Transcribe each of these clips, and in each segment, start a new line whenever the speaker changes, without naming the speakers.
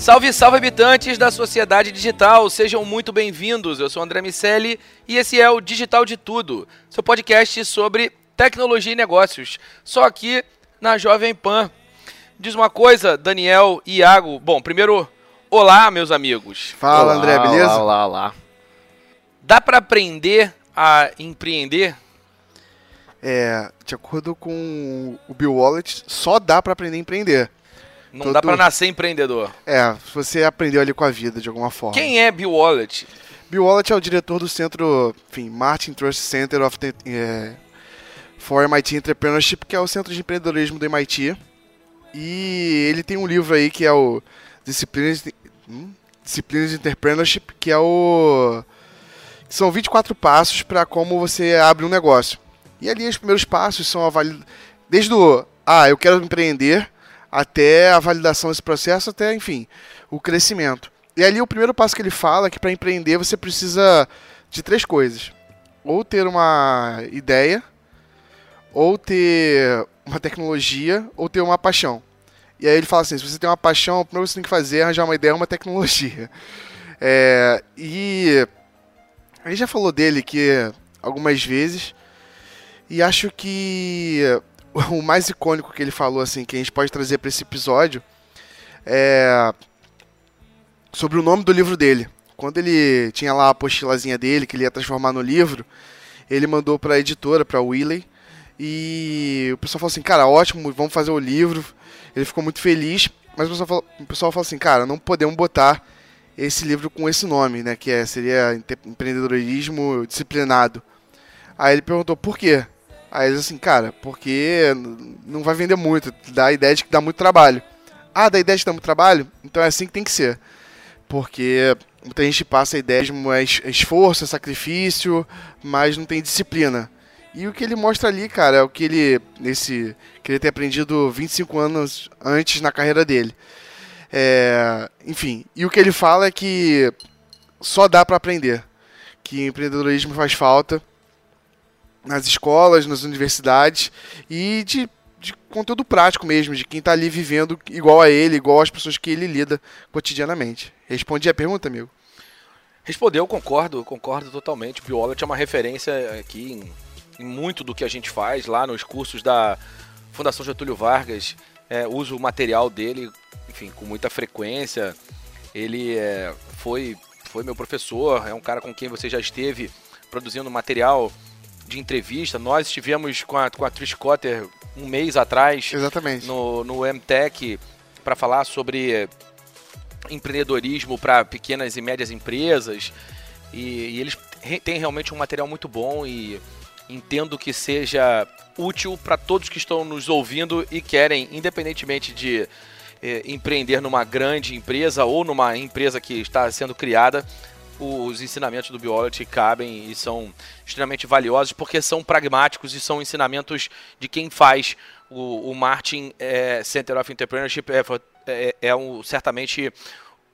Salve, salve habitantes da sociedade digital, sejam muito bem-vindos. Eu sou André Miceli e esse é o Digital de Tudo, seu podcast sobre tecnologia e negócios, só aqui na Jovem Pan. Diz uma coisa, Daniel e Iago. Bom, primeiro, olá, meus amigos.
Fala,
Olá,
André, beleza?
Olá, olá, olá.
Dá para aprender a empreender?
É, de acordo com o Bill Wallet, só dá pra aprender a empreender.
Não
Todo-
dá para nascer empreendedor.
É, você aprendeu ali com a vida de alguma forma.
Quem é Bill Wallet?
Bill Wallet é o diretor do centro, enfim, Martin Trust Center of the, é, for MIT Entrepreneurship, que é o centro de empreendedorismo do MIT. E ele tem um livro aí que é o Disciplinas, de- hum? Disciplinas de Entrepreneurship, que é o que são 24 passos para como você abre um negócio. E ali os primeiros passos são a valid... desde o ah, eu quero empreender até a validação desse processo, até, enfim, o crescimento. E ali o primeiro passo que ele fala é que para empreender você precisa de três coisas: ou ter uma ideia, ou ter uma tecnologia, ou ter uma paixão. E aí ele fala assim: se você tem uma paixão, o primeiro que você tem que fazer é arranjar uma ideia, uma tecnologia. É, e ele já falou dele que algumas vezes, e acho que o mais icônico que ele falou assim que a gente pode trazer para esse episódio é sobre o nome do livro dele. Quando ele tinha lá a apostilazinha dele que ele ia transformar no livro, ele mandou para a editora, para Wiley, e o pessoal falou assim: "Cara, ótimo, vamos fazer o livro". Ele ficou muito feliz, mas o pessoal falou, o pessoal falou assim: "Cara, não podemos botar esse livro com esse nome, né, que é, seria Empre- empreendedorismo disciplinado". Aí ele perguntou: "Por quê?" Aí assim, cara, porque não vai vender muito, dá a ideia de que dá muito trabalho. Ah, dá a ideia de que dá muito trabalho? Então é assim que tem que ser. Porque muita gente passa a ideia de es- esforço, sacrifício, mas não tem disciplina. E o que ele mostra ali, cara, é o que ele, nesse, que ele tem aprendido 25 anos antes na carreira dele. É, enfim, e o que ele fala é que só dá pra aprender. Que empreendedorismo faz falta nas escolas, nas universidades e de, de conteúdo prático mesmo, de quem tá ali vivendo igual a ele, igual às pessoas que ele lida cotidianamente. Respondi a pergunta, amigo?
Respondeu, concordo, concordo totalmente. O é uma referência aqui em, em muito do que a gente faz lá nos cursos da Fundação Getúlio Vargas. É, uso o material dele, enfim, com muita frequência. Ele é, foi, foi meu professor, é um cara com quem você já esteve produzindo material de entrevista. Nós estivemos com a, com a Trish Cotter um mês atrás
Exatamente.
no, no MTech para falar sobre empreendedorismo para pequenas e médias empresas. E, e eles têm realmente um material muito bom e entendo que seja útil para todos que estão nos ouvindo e querem, independentemente de eh, empreender numa grande empresa ou numa empresa que está sendo criada, os ensinamentos do Biology cabem e são extremamente valiosos porque são pragmáticos e são ensinamentos de quem faz. O, o Martin eh, Center of Entrepreneurship é, é, é um, certamente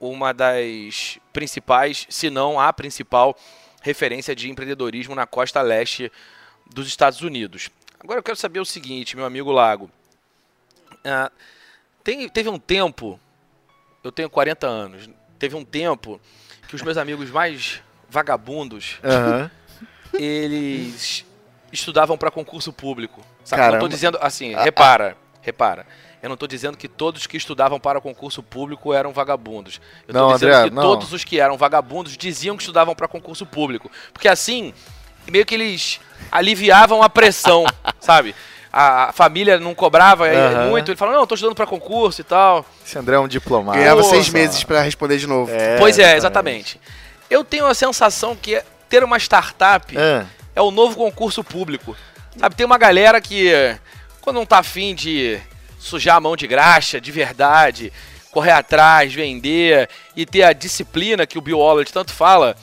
uma das principais, se não a principal referência de empreendedorismo na costa leste dos Estados Unidos. Agora eu quero saber o seguinte, meu amigo Lago. Ah, tem, teve um tempo, eu tenho 40 anos, teve um tempo que os meus amigos mais vagabundos,
Aham.
eles estudavam para concurso público. Sabe? Não
Caramba.
tô dizendo assim, repara, repara. Eu não tô dizendo que todos que estudavam para concurso público eram vagabundos. Eu tô
Não,
dizendo
André,
que
não.
todos os que eram vagabundos diziam que estudavam para concurso público. Porque assim, meio que eles aliviavam a pressão, sabe? A, família não cobrava
Aham.
muito, ele falava, não, eu tô estudando para concurso e tal.
Esse André é um diplomata.
Ganhava
Nossa.
seis meses pra responder de novo.
É,
pois é, exatamente. Eu tenho a sensação que ter uma startup
É.
é o novo concurso público. Sabe, tem uma galera que, quando não tá afim de sujar a mão de graxa, de verdade, correr atrás, vender e ter a disciplina que o Bill Wallace tanto fala,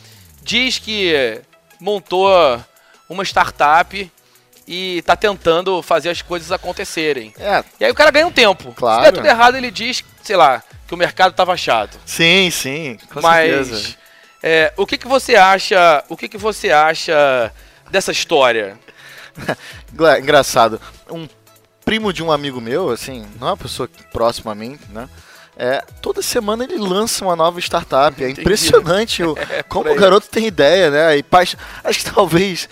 diz que montou uma startup e tá tentando fazer as coisas acontecerem.
É,
E aí o cara ganha um tempo.
Claro.
Se der tudo errado, ele diz, sei lá, que o mercado tava chato.
sim, sim, com
Mas
certeza.
é, o que, que você acha? O que, que você acha dessa história?
Gra- Engraçado. Um primo de um amigo meu, assim, não é uma pessoa próxima a mim, né? É, toda semana ele lança uma nova startup. É impressionante o, como
por aí.
o garoto tem ideia, né? E paix... Acho que talvez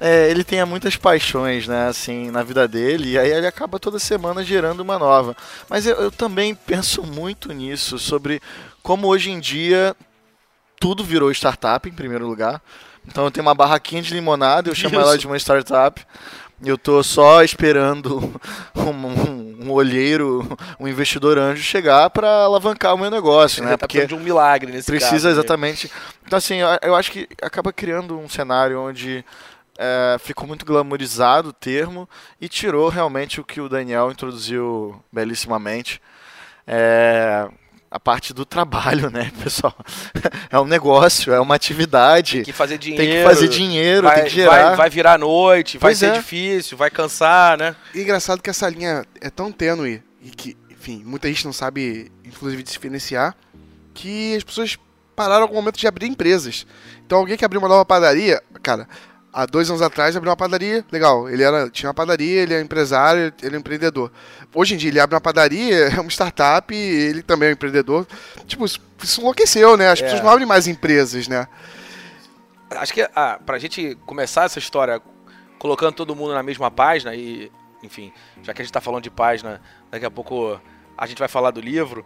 é, ele tenha muitas paixões, né? Assim, na vida dele. E aí ele acaba toda semana gerando uma nova. Mas eu, eu também penso muito nisso, sobre como hoje em dia tudo virou startup, em primeiro lugar. Então eu tenho uma barraquinha de limonada, eu chamo ela
Isso.
de uma startup. Eu tô só esperando um, um- um olheiro, um investidor anjo chegar para alavancar o meu negócio, né?
Tá precisando de um milagre nesse
Precisa
caso, né?
exatamente. Então, assim, eu, eu acho que acaba criando um cenário onde é, ficou muito glamorizado o termo e tirou realmente o que o Daniel introduziu belíssimamente. É, a parte do trabalho, né, pessoal? É um negócio, é uma atividade.
Tem que fazer dinheiro.
Tem que fazer dinheiro,
vai,
tem que gerar.
Vai, vai virar à noite, vai
Pois
ser
é.
difícil, vai cansar, né?
E engraçado que essa linha é tão tênue e que, enfim, muita gente não sabe, inclusive, diferenciar, que as pessoas pararam algum momento de abrir empresas. Então, alguém que abriu uma nova padaria, cara, há dois anos atrás abriu uma padaria, legal, ele era, tinha uma padaria, ele é empresário, ele é empreendedor. Hoje em dia ele abre uma padaria, é uma startup, ele também é um empreendedor. Tipo, isso, isso enlouqueceu, né? As
É.
pessoas não abrem mais empresas, né?
Acho que ah, pra gente começar essa história colocando todo mundo na mesma página e, enfim, já que a gente tá falando de página, daqui a pouco a gente vai falar do livro.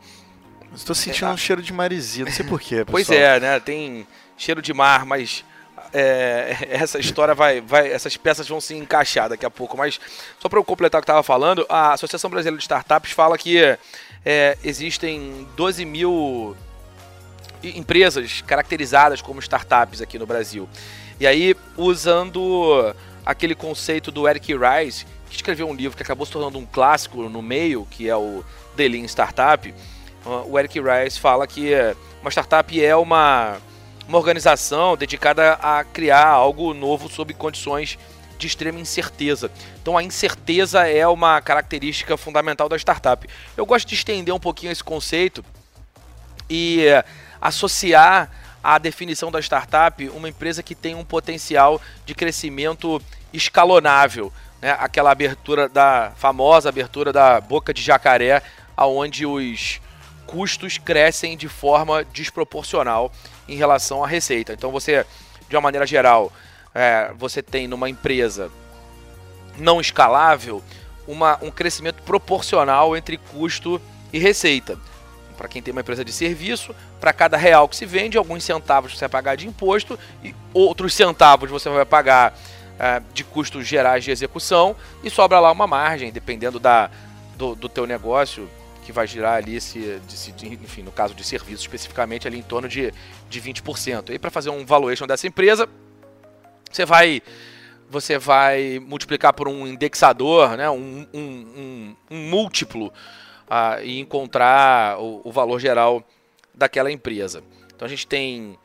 Estou sentindo um cheiro de maresia, não sei porquê,
Pois
pessoal.
é, né? Tem cheiro de mar, mas é, essa história vai, vai. Essas peças vão se encaixar daqui a pouco. Mas só para eu completar o que estava falando, a Associação Brasileira de Startups fala que é, existem 12 mil empresas caracterizadas como startups aqui no Brasil. E aí, usando aquele conceito do Eric Rice, que escreveu um livro que acabou se tornando um clássico no meio, que é o The Lean Startup, o Eric Rice fala que eh, uma startup é uma, uma organização dedicada a criar algo novo sob condições de extrema incerteza. Então a incerteza é uma característica fundamental da startup. Eu gosto de estender um pouquinho esse conceito e eh, associar à definição da startup uma empresa que tem um potencial de crescimento escalonável, né? Aquela abertura da famosa abertura da boca de jacaré, aonde os custos crescem de forma desproporcional em relação à receita. Então você, de uma maneira geral, é, você tem numa empresa não escalável uma, um crescimento proporcional entre custo e receita. Para quem tem uma empresa de serviço, para cada real que se vende, alguns centavos você vai pagar de imposto e outros centavos você vai pagar é, de custos gerais de execução e sobra lá uma margem, dependendo da, do, do teu negócio, que vai girar ali, se, de, de- enfim, no caso de serviço especificamente, ali em torno de, de 20%. E para fazer um valuation dessa empresa, você vai você vai multiplicar por um indexador, né, um, um, um, um múltiplo, ah, e encontrar o, o valor geral daquela empresa. Então a gente tem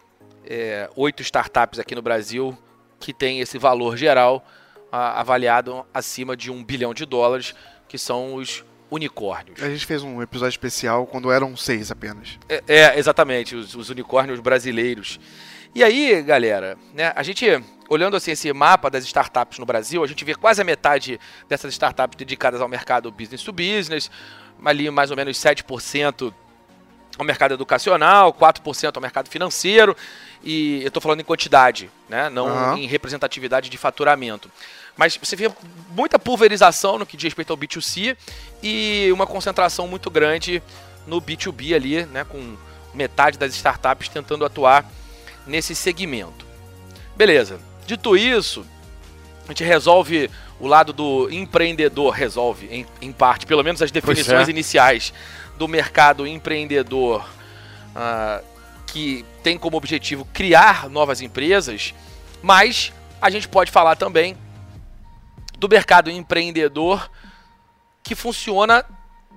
é, oito startups aqui no Brasil que tem esse valor geral ah, avaliado acima de um bilhão de dólares, que são os unicórnios.
A gente fez um episódio especial quando eram seis apenas.
É, é, exatamente, os, os, unicórnios brasileiros. E aí, galera, né, a gente, olhando assim esse mapa das startups no Brasil, a gente vê quase a metade dessas startups dedicadas ao mercado business to business, ali mais ou menos 7% ao mercado educacional, 4% ao mercado financeiro, e eu estou falando em quantidade, né, não uhum. em representatividade de faturamento. Mas você vê muita pulverização no que diz respeito ao B2C e uma concentração muito grande no B2B ali, né, com metade das startups tentando atuar nesse segmento. Beleza. Dito isso, a gente resolve o lado do empreendedor, resolve em, em parte, pelo menos as definições é. iniciais do mercado empreendedor, uh, que tem como objetivo criar novas empresas, mas a gente pode falar também do mercado empreendedor que funciona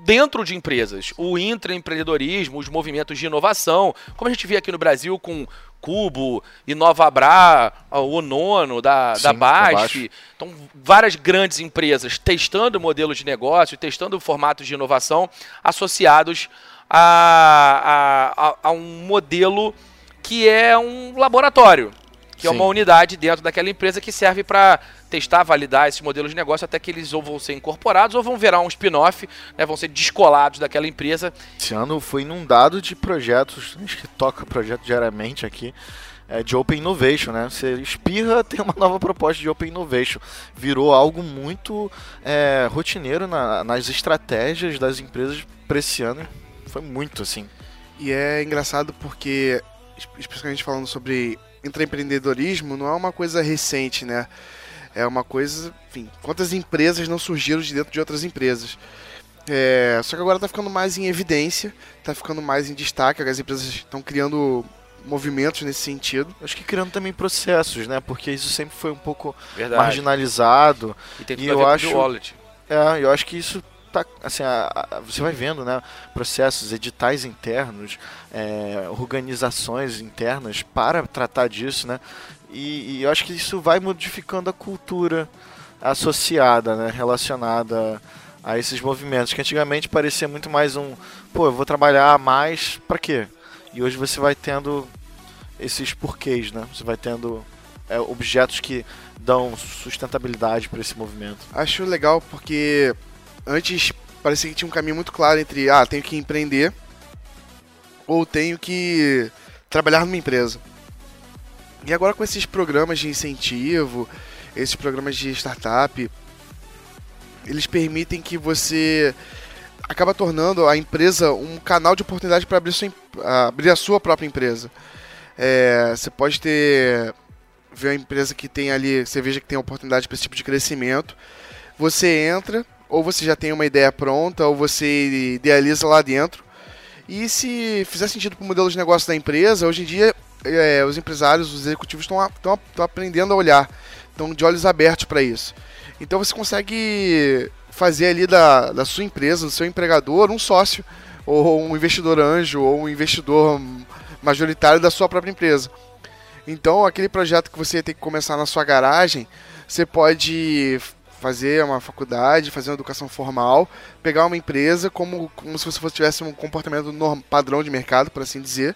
dentro de empresas. O intraempreendedorismo, os movimentos de inovação, como a gente vê aqui no Brasil com Cubo, Inovabra, o Nono da, Sim, da BASF. Então, várias grandes empresas testando modelos de negócio, testando formatos de inovação associados a, a, a, a um modelo que é um laboratório que Sim. é uma unidade dentro daquela empresa que serve para testar, validar esses modelos de negócio até que eles ou vão ser incorporados ou vão virar um spin-off, né, vão ser descolados daquela empresa.
Esse ano foi inundado de projetos, a gente toca projeto diariamente aqui, é, de Open Innovation, né? Você espirra, tem uma nova proposta de Open Innovation. Virou algo muito é, rotineiro na, nas estratégias das empresas para esse ano. Foi muito assim.
E é engraçado porque, especialmente falando sobre intraempreendedorismo não é uma coisa recente, né? É uma coisa, enfim, quantas empresas não surgiram de dentro de outras empresas. É, só que agora está ficando mais em evidência, está ficando mais em destaque, as empresas estão criando movimentos nesse sentido.
Acho que criando também processos, né? Porque isso sempre foi um pouco Verdade. marginalizado.
E, tem tudo e eu acho, wallet.
É, eu acho que isso tá, assim, a, a, você vai vendo, né, processos, editais internos, é, organizações internas para tratar disso, né, e, e, eu acho que isso vai modificando a cultura associada, né, relacionada a esses movimentos, que antigamente parecia muito mais um, pô, eu vou trabalhar mais para quê? E hoje você vai tendo esses porquês, né, você vai tendo é, objetos que dão sustentabilidade para esse movimento.
Acho legal porque antes parecia que tinha um caminho muito claro entre, ah, tenho que empreender ou tenho que trabalhar numa empresa. E agora com esses programas de incentivo, esses programas de startup, eles permitem que você acaba tornando a empresa um canal de oportunidade para abrir, abrir, a sua própria empresa. É, você pode ter ver uma empresa que tem ali, você veja que tem oportunidade para esse tipo de crescimento. Você entra, ou você já tem uma ideia pronta, ou você idealiza lá dentro. E se fizer sentido para o modelo de negócio da empresa, hoje em dia é, os empresários, os executivos estão aprendendo a olhar, estão de olhos abertos para isso. Então você consegue fazer ali da, da sua empresa, do seu empregador, um sócio, ou um investidor anjo, ou um investidor majoritário da sua própria empresa. Então aquele projeto que você tem que começar na sua garagem, você pode fazer uma faculdade, fazer uma educação formal, pegar uma empresa como, como se você fosse, tivesse um comportamento norm, padrão de mercado, por assim dizer,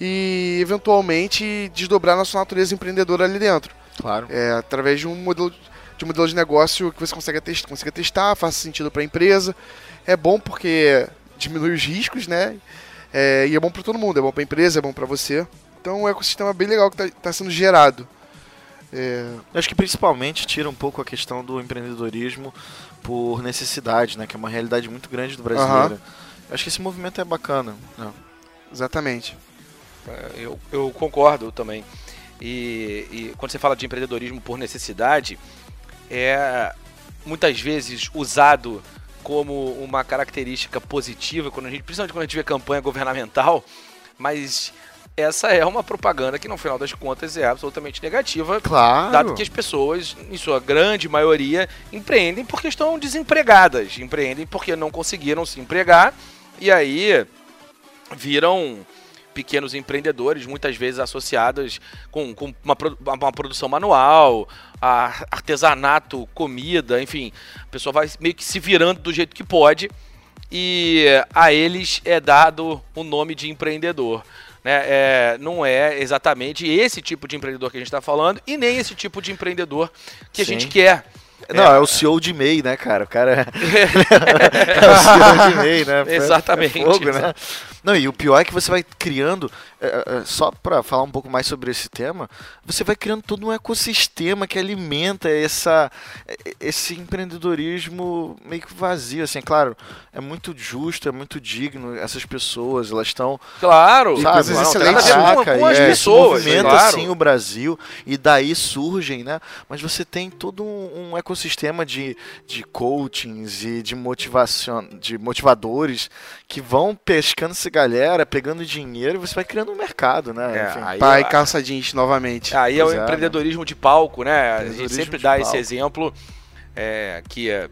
e eventualmente desdobrar na sua natureza empreendedora ali dentro.
Claro.
É, através de um modelo de um modelo de negócio que você consegue testar, consiga testar, faça sentido para a empresa. É bom porque diminui os riscos, né? É, e é bom para todo mundo, é bom para a empresa, é bom para você. Então é um ecossistema bem legal que está tá sendo gerado.
É... Acho que principalmente tira um pouco a questão do empreendedorismo por necessidade, né? Que é uma realidade muito grande do brasileiro. Uhum. Acho que esse movimento é bacana. Né?
Exatamente.
É, eu, eu concordo também. E, e, quando você fala de empreendedorismo por necessidade, é muitas vezes usado como uma característica positiva, quando a gente, principalmente quando a gente vê campanha governamental, mas essa é uma propaganda que, no final das contas, é absolutamente negativa.
Claro.
Dado que as pessoas, em sua grande maioria, empreendem porque estão desempregadas. Empreendem porque não conseguiram se empregar. E aí viram pequenos empreendedores, muitas vezes associadas com, com uma, uma produção manual, artesanato, comida, enfim. A pessoa vai meio que se virando do jeito que pode e a eles é dado o nome de empreendedor. Né? É, não é exatamente esse tipo de empreendedor que a gente está falando e nem esse tipo de empreendedor que Sim. a gente quer.
Não, é, é, o CEO de MEI, né, cara? O cara é, é o CEO de MEI, né?
Exatamente. É fogo, né?
Não, e o pior é que você vai criando, é, é, é só para falar um pouco mais sobre esse tema, você vai criando todo um ecossistema que alimenta essa, esse empreendedorismo meio que vazio, assim, claro, é muito justo, é muito digno, essas pessoas, elas estão...
Claro!
Sabe, coisas excelentes. Com, com as é, pessoas, movimenta, claro. assim, o Brasil, e daí surgem, né? Mas você tem todo um, um ecossistema de, de coachings e de motivação, de motivadores que vão pescando essa galera, pegando dinheiro, você vai criando um mercado, né?
É, Enfim, pai, eu... calça jeans novamente.
Aí pois é o é, empreendedorismo né? de palco, né? A gente sempre dá palco. esse exemplo é, que é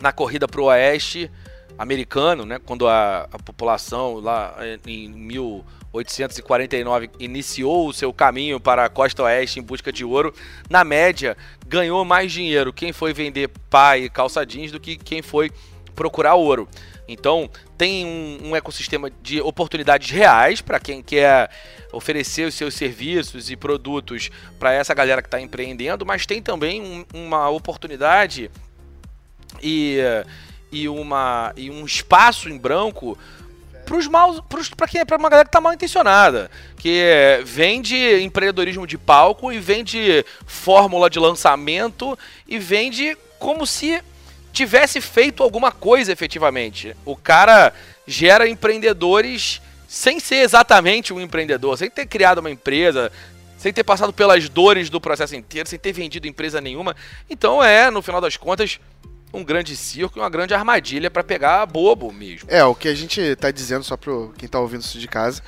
na corrida para o oeste americano, né? Quando a, a população lá em 1849 iniciou o seu caminho para a costa oeste em busca de ouro, na média ganhou mais dinheiro quem foi vender pai e calça jeans do que quem foi procurar ouro. Então, tem um, um ecossistema de oportunidades reais para quem quer oferecer os seus serviços e produtos para essa galera que está empreendendo, mas tem também um, uma oportunidade e, e, uma, e um espaço em branco para quem para uma galera que está mal intencionada, que vende empreendedorismo de palco e vende fórmula de lançamento e vende como se tivesse feito alguma coisa efetivamente. O cara gera empreendedores sem ser exatamente um empreendedor, sem ter criado uma empresa, sem ter passado pelas dores do processo inteiro, sem ter vendido empresa nenhuma. Então é, no final das contas, um grande circo e uma grande armadilha para pegar bobo mesmo.
É, o que a gente está dizendo, só para quem está ouvindo isso de casa,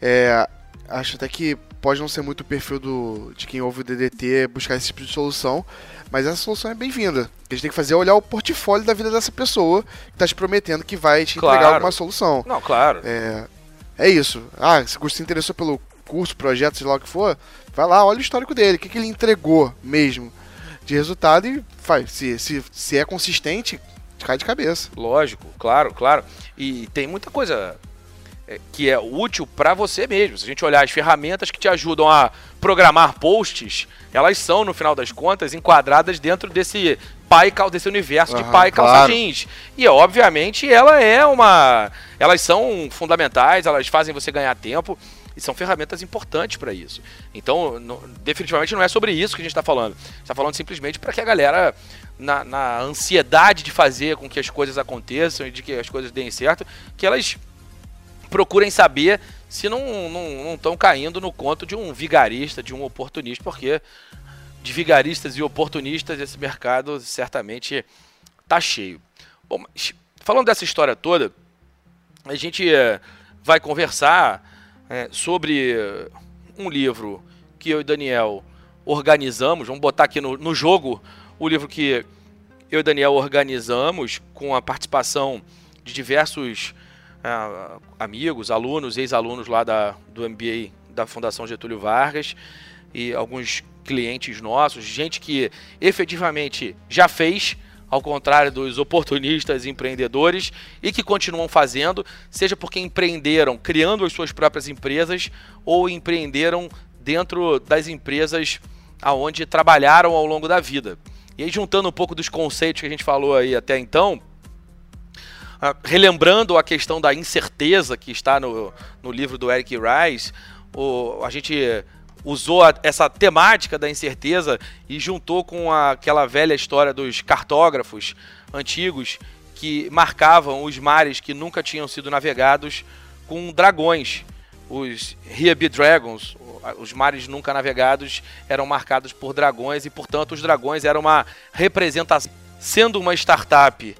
é, acho até que pode não ser muito o perfil do, de quem ouve o DDT buscar esse tipo de solução, mas essa solução é bem-vinda. O que a gente tem que fazer é olhar o portfólio da vida dessa pessoa que está te prometendo que vai te entregar claro. alguma solução.
Não, claro.
É, é isso. Ah, se você se interessou pelo curso, projeto, sei lá o que for, vai lá, olha o histórico dele, o que, que ele entregou mesmo de resultado e faz. Se, se, se é consistente, cai de cabeça.
Lógico, claro, claro. E tem muita coisa que é útil para você mesmo. Se a gente olhar as ferramentas que te ajudam a programar posts, elas são, no final das contas, enquadradas dentro desse pai desse universo uhum, de pai calça claro. jeans. E obviamente ela é uma. Elas são fundamentais, elas fazem você ganhar tempo. E são ferramentas importantes para isso. Então, definitivamente não é sobre isso que a gente está falando. está falando simplesmente para que a galera, na, na ansiedade de fazer com que as coisas aconteçam e de que as coisas deem certo, que elas procurem saber se não estão caindo no conto de um vigarista, de um oportunista, porque de vigaristas e oportunistas esse mercado certamente tá cheio. Bom, falando dessa história toda, a gente eh, vai conversar é, sobre um livro que eu e Daniel organizamos. Vamos botar aqui no, no jogo o livro que eu e Daniel organizamos com a participação de diversos é, amigos, alunos, ex-alunos lá da, do MBA da Fundação Getúlio Vargas e alguns clientes nossos, gente que efetivamente já fez, ao contrário dos oportunistas empreendedores, e que continuam fazendo, seja porque empreenderam criando as suas próprias empresas ou empreenderam dentro das empresas aonde trabalharam ao longo da vida. E aí, juntando um pouco dos conceitos que a gente falou aí até então, ah, relembrando a questão da incerteza que está no, no livro do Eric Rice, o, a gente usou a, essa temática da incerteza e juntou com a, aquela velha história dos cartógrafos antigos que marcavam os mares que nunca tinham sido navegados com dragões. Os Riabi Dragons, os mares nunca navegados, eram marcados por dragões e, portanto, os dragões eram uma representação. Sendo uma startup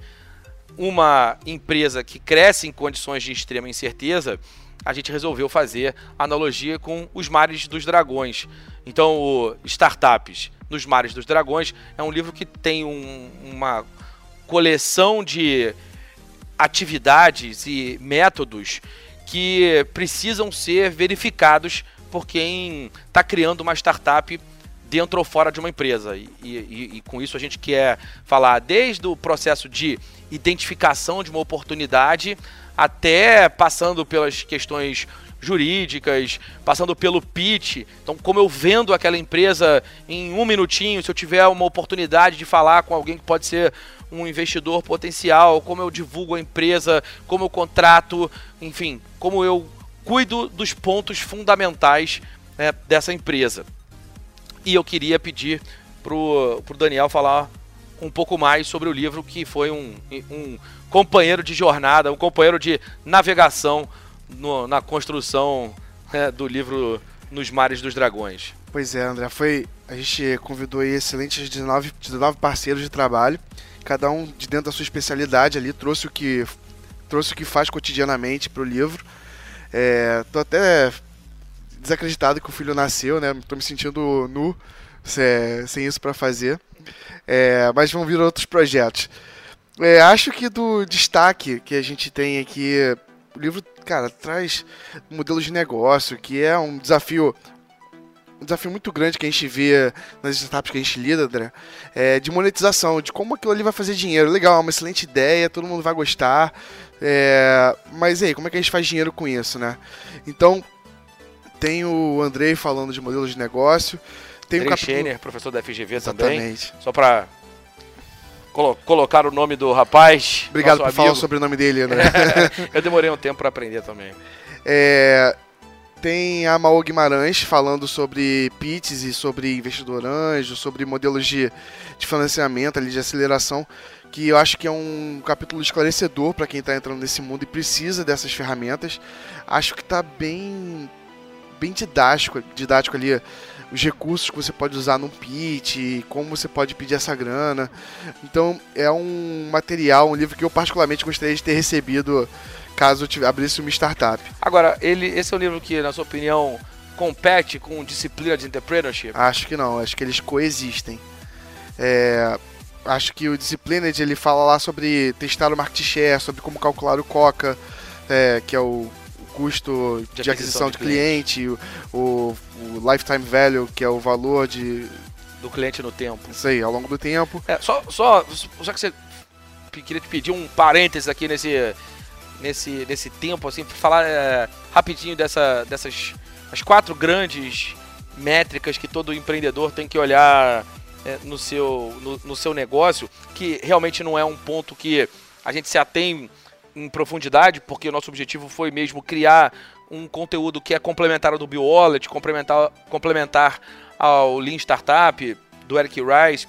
uma empresa que cresce em condições de extrema incerteza, a gente resolveu fazer analogia com os mares dos dragões. Então, o Startups nos Mares dos Dragões é um livro que tem um, uma coleção de atividades e métodos que precisam ser verificados por quem está criando uma startup dentro ou fora de uma empresa. E, e, e, com isso a gente quer falar desde o processo de identificação de uma oportunidade até passando pelas questões jurídicas, passando pelo pitch. Então, como eu vendo aquela empresa em um minutinho, se eu tiver uma oportunidade de falar com alguém que pode ser um investidor potencial, como eu divulgo a empresa, como eu contrato, enfim, como eu cuido dos pontos fundamentais né, dessa empresa. E eu queria pedir pro, pro Daniel falar um pouco mais sobre o livro, que foi um, um companheiro de jornada, um companheiro de navegação no, na construção é, do livro Nos Mares dos Dragões.
Pois é, André, foi. A gente convidou excelentes 19, 19 parceiros de trabalho, cada um de dentro da sua especialidade ali, trouxe o que, trouxe o que faz cotidianamente para o livro. É, tô até desacreditado que o filho nasceu, né? Tô me sentindo nu sem, sem isso para fazer. É, mas vão vir outros projetos. É, acho que do destaque que a gente tem aqui, o livro, cara, traz modelos de negócio, que é um desafio um desafio muito grande que a gente vê nas startups que a gente lida, André, é de monetização, de como aquilo ali vai fazer dinheiro. Legal, é uma excelente ideia, todo mundo vai gostar, é... mas aí, como é que a gente faz dinheiro com isso, né? Então, tem o Andrei falando de modelos de negócio, tem
Andrei o capítulo... Schener, professor da FGV Exatamente. também, só para colo colocar o nome do rapaz.
Obrigado por amigo. falar o sobrenome dele, André.
Eu demorei um tempo para aprender também.
É, tem a Maô Guimarães falando sobre PITs e sobre investidor anjo, sobre modelos de, de financiamento, ali, de aceleração, que eu acho que é um capítulo esclarecedor para quem está entrando nesse mundo e precisa dessas ferramentas. Acho que está bem, bem didático, didático ali os recursos que você pode usar no pitch, como você pode pedir essa grana. Então é um material, um livro que eu particularmente gostaria de ter recebido caso eu abrisse uma startup.
Agora, ele, esse é um livro que, na sua opinião, compete com disciplina de entrepreneurship?
Acho que não, acho que eles coexistem. É, acho que o Disciplined ele fala lá sobre testar o market share, sobre como calcular o COCA, é, que é o custo de, de aquisição, de, de cliente, cliente o, o, lifetime value, que é o valor de
do cliente no tempo.
Isso aí, ao longo do tempo.
É, só, só, só que você queria te pedir um parênteses aqui nesse nesse nesse tempo assim para falar é, rapidinho dessa dessas as quatro grandes métricas que todo empreendedor tem que olhar é, no seu no, no seu negócio, que realmente não é um ponto que a gente se atém em profundidade, porque o nosso objetivo foi mesmo criar um conteúdo que é complementar ao do BioWallet, complementar, complementar ao Lean Startup, do Eric Rice,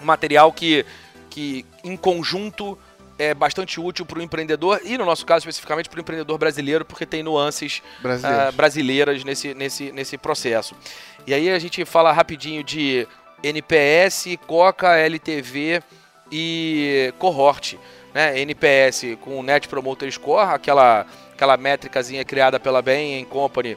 um material que, que em conjunto é bastante útil para o empreendedor e, no nosso caso, especificamente para o empreendedor brasileiro, porque tem nuances uh, brasileiras nesse, nesse, nesse processo. E aí a gente fala rapidinho de NPS, Coca, LTV e Cohort né, NPS com o Net Promoter Score, aquela, aquela métricazinha criada pela Bain Company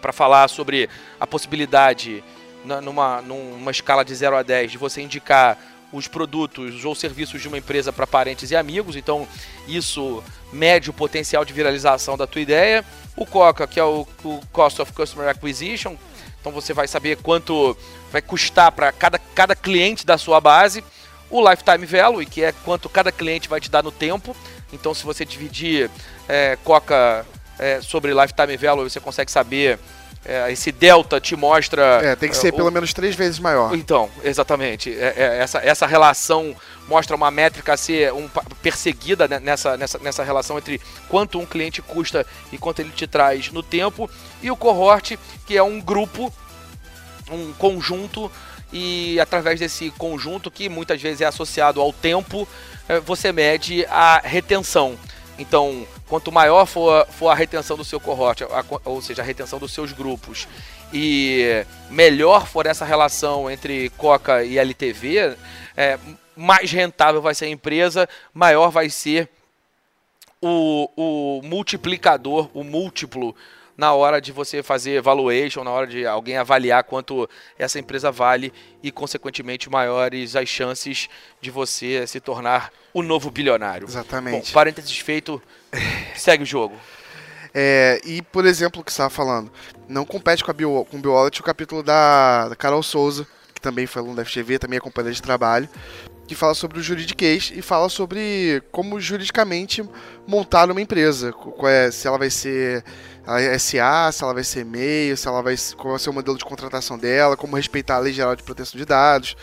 para falar sobre a possibilidade numa, numa escala de 0 a 10 de você indicar os produtos ou serviços de uma empresa para parentes e amigos, então isso mede o potencial de viralização da tua ideia. O Coca, que é o, o Cost of Customer Acquisition, então você vai saber quanto vai custar para cada, cada cliente da sua base o Lifetime Value, que é quanto cada cliente vai te dar no tempo. Então, se você dividir é, Coca é, sobre Lifetime Value, você consegue saber. É, esse delta te mostra.
É, tem que ser é, pelo menos três vezes maior.
Então, exatamente. É, é, essa, essa relação mostra uma métrica a ser um, perseguida nessa, nessa, nessa relação entre quanto um cliente custa e quanto ele te traz no tempo. E o cohort, que é um grupo, um conjunto e através desse conjunto que muitas vezes é associado ao tempo, é, você mede a retenção. Então, quanto maior for, for a retenção do seu cohort, ou seja, a retenção dos seus grupos, e melhor for essa relação entre Coca e LTV, é, mais rentável vai ser a empresa, maior vai ser o, o multiplicador, o múltiplo na hora de você fazer valuation, na hora de alguém avaliar quanto essa empresa vale e, consequentemente, maiores as chances de você se tornar o novo bilionário.
Exatamente.
Bom, parênteses feito, segue o jogo.
É, e, por exemplo, o que você estava falando, não compete com, a Bio, com o BioWallet o capítulo da, da Carol Souza, que também foi aluno da FGV, também é companheira de trabalho, que fala sobre o juridiquês e fala sobre como juridicamente montar uma empresa. É, se ela vai ser SA, se ela vai ser MEI, se ela vai, qual vai ser o modelo de contratação dela, como respeitar a Lei Geral de Proteção de Dados.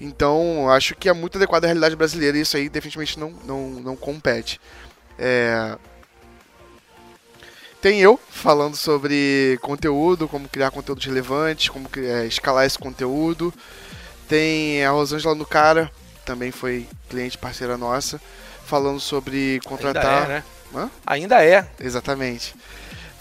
Então, acho que é muito adequado à realidade brasileira e isso aí definitivamente não, não, não compete. É... Tem eu falando sobre conteúdo, como criar conteúdo relevante, como é, escalar esse conteúdo. Tem a Rosângela no cara, também foi cliente parceira nossa, falando sobre contratar.
Ainda é, né? Hã? Ainda é.
Exatamente.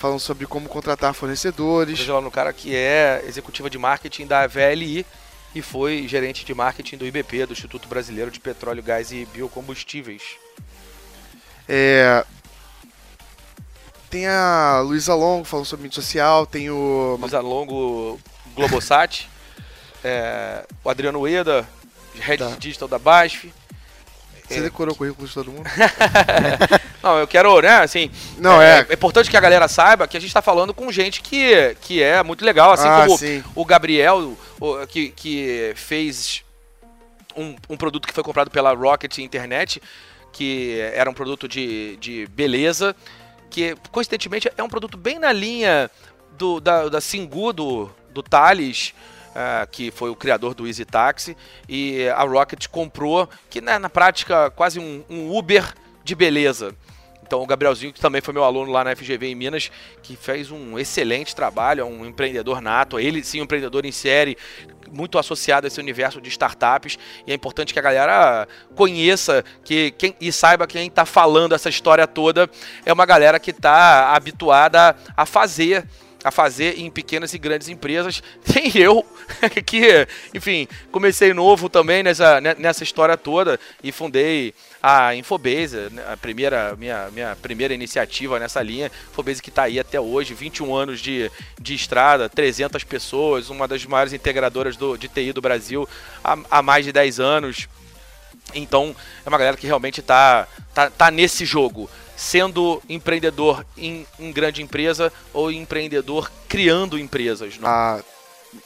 Falando sobre como contratar fornecedores.
Rosângela no cara que é executiva de marketing da VLI e foi gerente de marketing do IBP, do Instituto Brasileiro de Petróleo, Gás e Biocombustíveis.
É, tem a Luísa Longo falando sobre mídia social, tem o.
Luísa Longo Globosat, é, o Adriano Ueda, Head tá. Digital da BASF.
Você é, decorou o currículo de todo mundo?
não, eu quero, né, assim. Não, é, é, é. importante que a galera saiba que a gente está falando com gente que, que é muito legal, assim ah, como sim. o Gabriel, o, que, que fez um, um produto que foi comprado pela Rocket Internet, que era um produto de, de beleza, que coincidentemente é um produto bem na linha do, da, da Singu, do, do Thales, uh, que foi o criador do Easy Taxi, e a Rocket comprou, que né, na prática quase um, um Uber de beleza. Então o Gabrielzinho, que também foi meu aluno lá na FGV em Minas, que fez um excelente trabalho, é um empreendedor nato, ele sim um empreendedor em série, muito associado a esse universo de startups, e é importante que a galera conheça que, quem, e saiba quem está falando essa história toda é uma galera que está habituada a fazer a fazer em pequenas e grandes empresas. Tem eu, que, enfim, comecei novo também nessa, nessa história toda e fundei a Infobase, né, a primeira, minha, minha primeira iniciativa nessa linha. Infobase que está aí até hoje, 21 anos de, de estrada, 300 pessoas, uma das maiores integradoras do, de TI do Brasil há, há mais de 10 anos. Então, é uma galera que realmente está tá, tá nesse jogo sendo empreendedor em, em grande empresa ou empreendedor criando empresas.
A,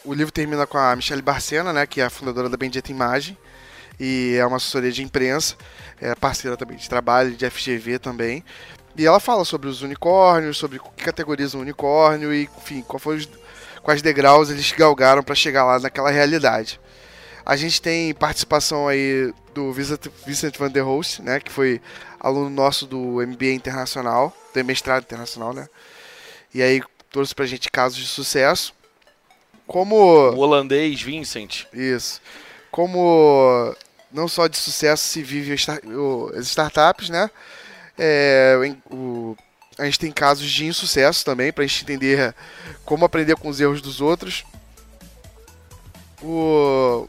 o livro termina com a Michelle Barcena, né, que é a fundadora da Bendita Imagem e é uma assessoria de imprensa, é parceira também de trabalho, de FGV também. E ela fala sobre os unicórnios, sobre o que categoriza um unicórnio e, enfim, qual foi os, quais degraus eles galgaram para chegar lá naquela realidade. A gente tem participação aí do Vincent van der Host, né, que foi aluno nosso do MBA Internacional, do mestrado internacional, né? E aí trouxe pra gente casos de sucesso. Como.
O holandês Vincent.
Isso. Como não só de sucesso se vive as startups, né? É, o, a gente tem casos de insucesso também, para a gente entender como aprender com os erros dos outros. O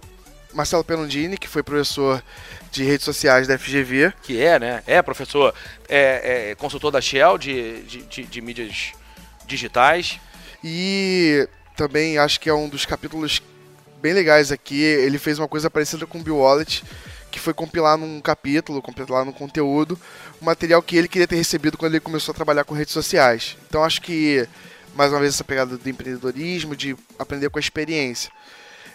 Marcelo Penundini, que foi professor de redes sociais da FGV.
Que é, né? É professor, é, é consultor da Shell de, de, de, de mídias digitais.
E também acho que é um dos capítulos bem legais aqui. Ele fez uma coisa parecida com o BioWallet, que foi compilar num capítulo, compilar num conteúdo, o material que ele queria ter recebido quando ele começou a trabalhar com redes sociais. Então acho que, mais uma vez, essa pegada do empreendedorismo, de aprender com a experiência.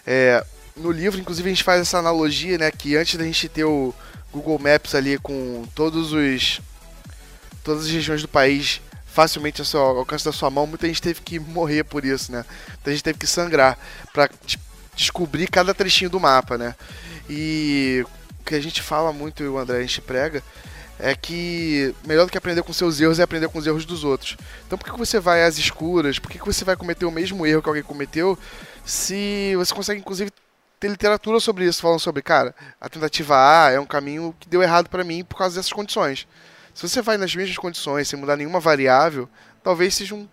É, no livro, inclusive, a gente faz essa analogia, né? Que antes da gente ter o Google Maps ali com todos os. todas as regiões do país facilmente ao, seu, ao alcance da sua mão, muita gente teve que morrer por isso, né? Muita gente teve que sangrar para descobrir cada trechinho do mapa, né? E o que a gente fala muito e o André a gente prega é que melhor do que aprender com seus erros é aprender com os erros dos outros. Então por que você vai às escuras? Por que você vai cometer o mesmo erro que alguém cometeu se você consegue inclusive ter literatura sobre isso, falando sobre, cara, a tentativa A é um caminho que deu errado para mim por causa dessas condições. Se você vai nas mesmas condições, sem mudar nenhuma variável, talvez seja um,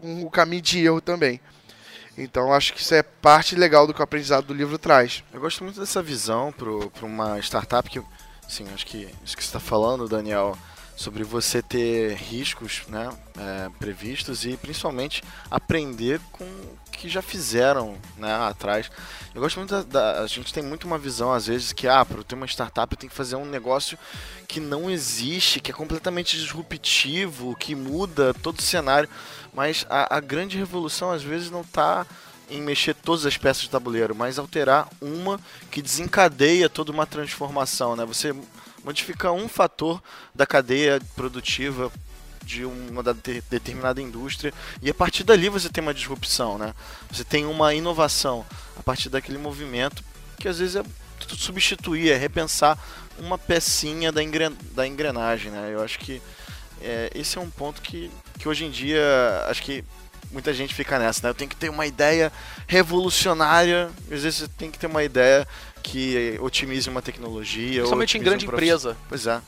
um caminho de erro também. Então acho que isso é parte legal do que o aprendizado do livro traz.
Eu gosto muito dessa visão para uma startup que, assim, acho que isso que você está falando, Daniel, sobre você ter riscos né, é, previstos e principalmente aprender com que já fizeram né, atrás. Eu gosto muito da, da, A gente tem muito uma visão, às vezes, que ah, para ter uma startup eu tenho que fazer um negócio que não existe, que é completamente disruptivo, que muda todo o cenário. Mas a, a grande revolução, às vezes, não está em mexer todas as peças do tabuleiro, mas alterar uma que desencadeia toda uma transformação. Né? Você modifica um fator da cadeia produtiva de uma determinada indústria e a partir dali você tem uma disrupção, né? Você tem uma inovação a partir daquele movimento que às vezes é substituir, é repensar uma pecinha da, engren da engrenagem, né? Eu acho que é, esse é um ponto que, que hoje em dia acho que muita gente fica nessa, né? Eu tenho que ter uma ideia revolucionária, às vezes você tem que ter uma ideia que otimize uma tecnologia.
Principalmente em grande
um
empresa.
Pois é.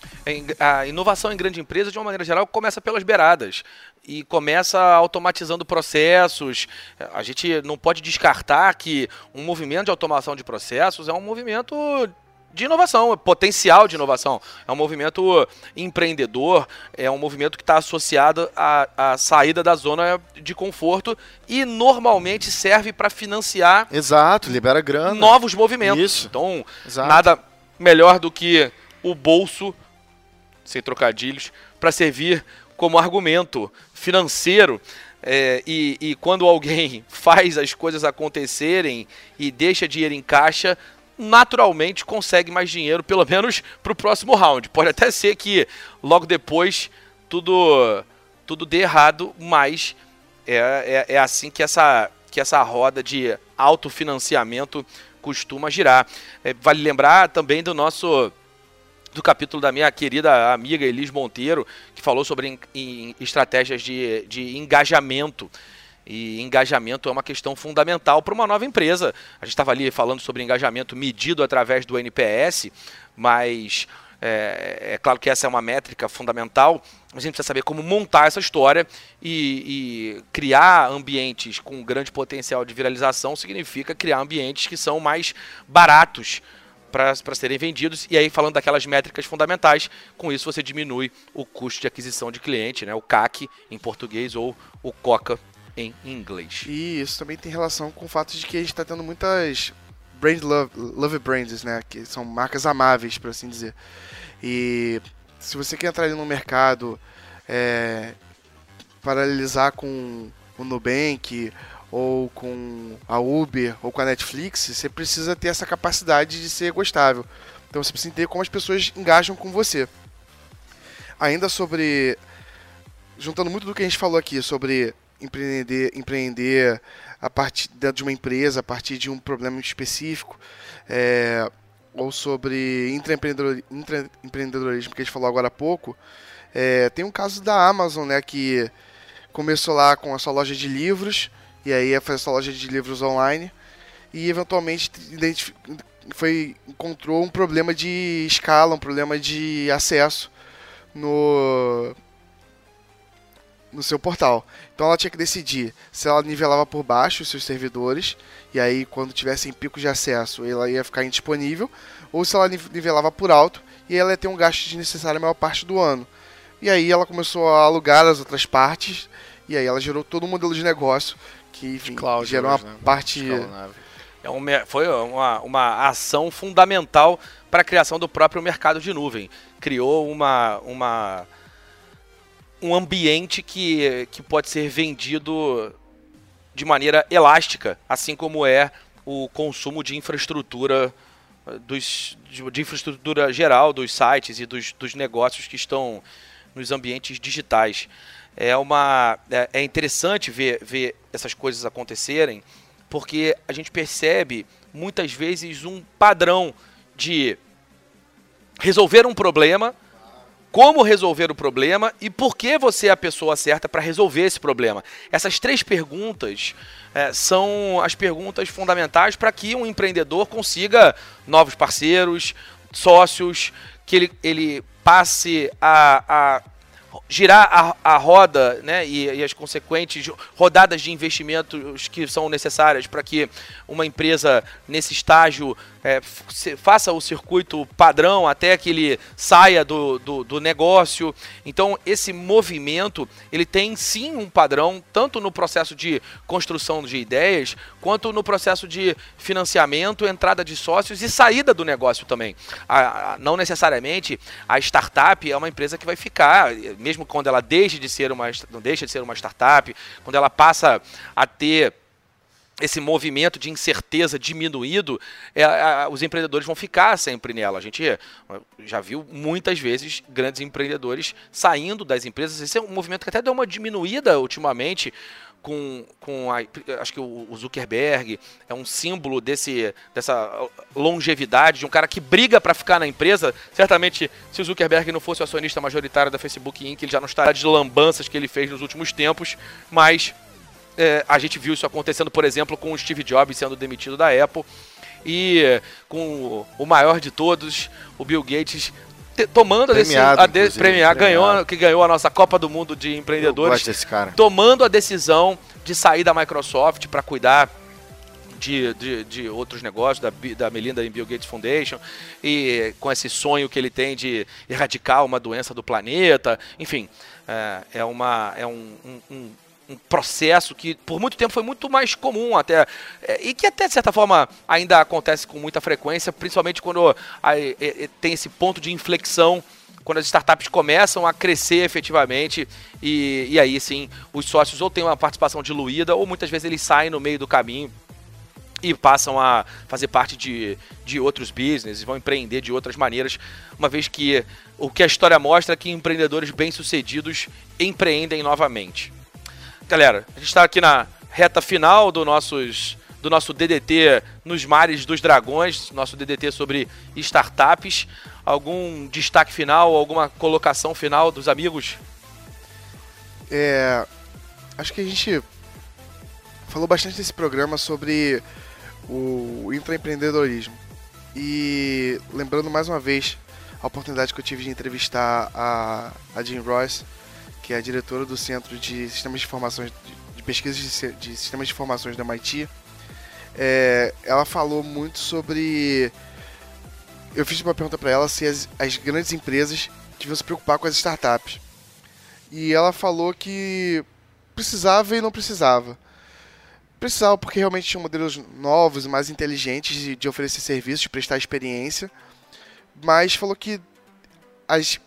A inovação em grande empresa, de uma maneira geral, começa pelas beiradas. E começa automatizando processos. A gente não pode descartar que um movimento de automação de processos é um movimento de inovação, potencial de inovação. É um movimento empreendedor, é um movimento que está associado à, à, saída da zona de conforto e normalmente serve para financiar.
Exato, libera grana.
Novos movimentos.
Isso.
Então, Exato. nada melhor do que o bolso, sem trocadilhos, para servir como argumento financeiro. É, e, e quando alguém faz as coisas acontecerem e deixa dinheiro em caixa, naturalmente consegue mais dinheiro, pelo menos para o próximo round. Pode até ser que logo depois tudo, tudo dê errado, mas é, é, é assim que essa, que essa roda de autofinanciamento costuma girar. É, vale lembrar também do nosso do capítulo da minha querida amiga Elis Monteiro, que falou sobre estratégias de, de engajamento. E engajamento é uma questão fundamental para uma nova empresa. A gente estava ali falando sobre engajamento medido através do NPS, mas é, é, claro que essa é uma métrica fundamental. A gente precisa saber como montar essa história e, e criar ambientes com grande potencial de viralização significa criar ambientes que são mais baratos para serem vendidos. E aí, falando daquelas métricas fundamentais, com isso você diminui o custo de aquisição de cliente, né? o CAC em português ou o COCA em inglês.
E isso também tem relação com o fato de que a gente está tendo muitas brand love, love brands, né? Que são marcas amáveis, por assim dizer. E se você quer entrar no mercado, é, paralelizar com o Nubank ou com a Uber ou com a Netflix, você precisa ter essa capacidade de ser gostável. Então você precisa entender como as pessoas engajam com você. Ainda sobre. Juntando muito do que a gente falou aqui sobre empreender, empreender a partir dentro de uma empresa, a partir de um problema específico, é, ou sobre intraempreendedorismo que a gente falou agora há pouco, é, tem um caso da Amazon, né, que começou lá com a sua loja de livros, e aí fazer a sua loja de livros online, e eventualmente foi, encontrou um problema de escala, um problema de acesso no no seu portal. Então ela tinha que decidir se ela nivelava por baixo os seus servidores, e aí quando tivessem picos de acesso ela ia ficar indisponível, ou se ela nivelava por alto e ela ia ter um gasto desnecessário a maior parte do ano. E aí ela começou a alugar as outras partes, e aí ela gerou todo um modelo de negócio que enfim, Cloud, gerou uma né? parte.
É um, foi uma, uma ação fundamental para a criação do próprio mercado de nuvem. Criou uma, uma um ambiente que, que pode ser vendido de maneira elástica, assim como é o consumo de infraestrutura eh, dos, de, infraestrutura geral dos sites e dos, dos negócios que estão nos ambientes digitais. É, uma, é, é interessante ver, ver essas coisas acontecerem, porque a gente percebe muitas vezes um padrão de resolver um problema como resolver o problema e por que você é a pessoa certa para resolver esse problema. Essas três perguntas é, são as perguntas fundamentais para que um empreendedor consiga novos parceiros, sócios, que ele, ele passe a, a girar a, a roda né, e, e, as consequentes rodadas de investimentos que são necessárias para que uma empresa nesse estágio é, faça o circuito padrão até que ele saia do, do, do, negócio. Então, esse movimento, ele tem sim um padrão, tanto no processo de construção de ideias, quanto no processo de financiamento, entrada de sócios e saída do negócio também. A, a, não necessariamente a startup é uma empresa que vai ficar, mesmo quando ela deixe de ser uma, não deixa de ser uma startup, quando ela passa a ter esse movimento de incerteza diminuído, é, é, os empreendedores vão ficar sempre nela. A gente já viu muitas vezes grandes empreendedores saindo das empresas. Esse é um movimento que até deu uma diminuída ultimamente. Com, com a, acho que o, Zuckerberg é um símbolo desse, dessa longevidade de um cara que briga para ficar na empresa. Certamente, se o Zuckerberg não fosse o acionista majoritário da Facebook Inc., ele já não estaria de lambanças que ele fez nos últimos tempos, mas é, a gente viu isso acontecendo, por exemplo, com o Steve Jobs sendo demitido da Apple e com o maior de todos, o Bill Gates tomando
premiado,
a decisão, premiar, ganhou, que ganhou a nossa Copa do Mundo de empreendedores, tomando a decisão de sair da Microsoft para cuidar de, de, de, outros negócios, da, da Melinda Bill Gates Foundation, e com esse sonho que ele tem de erradicar uma doença do planeta, enfim, é, é, uma, é um, um, um processo que por muito tempo foi muito mais comum até é, e que até de certa forma ainda acontece com muita frequência, principalmente quando tem esse ponto de inflexão quando as startups começam a crescer efetivamente e, e aí sim os sócios ou têm uma participação diluída ou muitas vezes eles saem no meio do caminho e passam a fazer parte de, de outros business, vão empreender de outras maneiras, uma vez que o que a história mostra é que empreendedores bem-sucedidos empreendem novamente. Galera, a gente está aqui na reta final do, nossos, do nosso DDT nos mares dos dragões, nosso DDT sobre startups. Algum destaque final, alguma colocação final dos amigos?
É, acho que a gente falou bastante nesse programa sobre o intraempreendedorismo. E lembrando mais uma vez a oportunidade que eu tive de entrevistar a, a Jean Royce, que é a diretora do Centro de Sistemas de Informações de Pesquisa de, de Sistemas de Informações da MIT, é, ela falou muito sobre. Eu fiz uma pergunta para ela se as, as grandes empresas deviam se preocupar com as startups. E ela falou que precisava e não precisava. Precisava porque realmente tinha modelos novos, mais inteligentes de, de oferecer serviços, de prestar experiência. Mas falou que as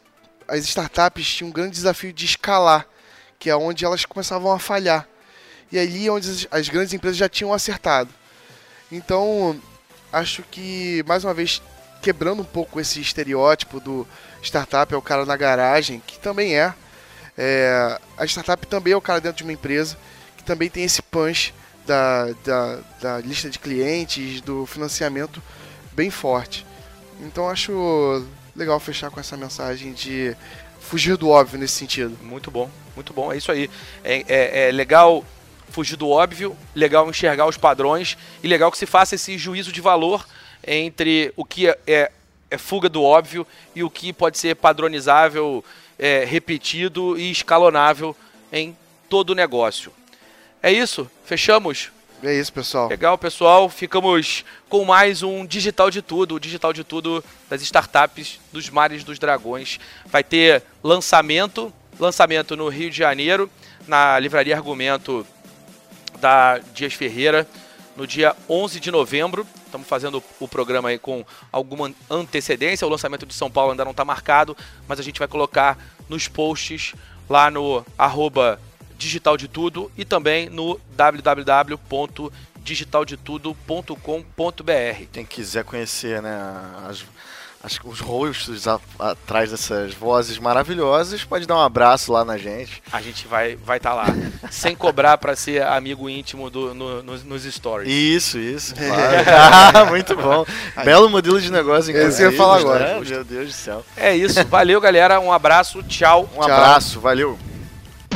as startups tinham um grande desafio de escalar, que é onde elas começavam a falhar. E ali é onde as grandes empresas já tinham acertado. Então, acho que, mais uma vez, quebrando um pouco esse estereótipo do startup é o cara na garagem, que também é. é a startup também é o cara dentro de uma empresa, que também tem esse punch da, da, da lista de clientes, do financiamento bem forte. Então, acho legal fechar com essa mensagem de fugir do óbvio nesse sentido.
Muito bom, muito bom, é isso aí. É, é, é legal fugir do óbvio, legal enxergar os padrões e legal que se faça esse juízo de valor entre o que é, é, é fuga do óbvio e o que pode ser padronizável, é, repetido e escalonável em todo o negócio. É isso, fechamos.
É isso, pessoal.
Legal, pessoal. Ficamos com mais um Digital de Tudo, o Digital de Tudo das startups dos mares dos dragões. Vai ter lançamento, lançamento no Rio de Janeiro, na Livraria Argumento da Dias Ferreira, no dia 11 de novembro. Estamos fazendo o programa aí com alguma antecedência. O lançamento de São Paulo ainda não está marcado, mas a gente vai colocar nos posts lá no arroba Digital de Tudo e também no www.digitaldetudo.com.br.
Quem quiser conhecer né, as, as, os rostos a, atrás dessas vozes maravilhosas, pode dar um abraço lá na gente.
A gente vai vai estar tá lá, sem cobrar para ser amigo íntimo do, no, nos, nos stories.
Isso, isso. Claro. ah, muito bom. Belo modelo de negócio,
inclusive. Esse eu ia falar agora.
Né? Meu Deus do céu.
É isso. Valeu, galera. Um abraço. Tchau.
Um tchau. abraço. Valeu.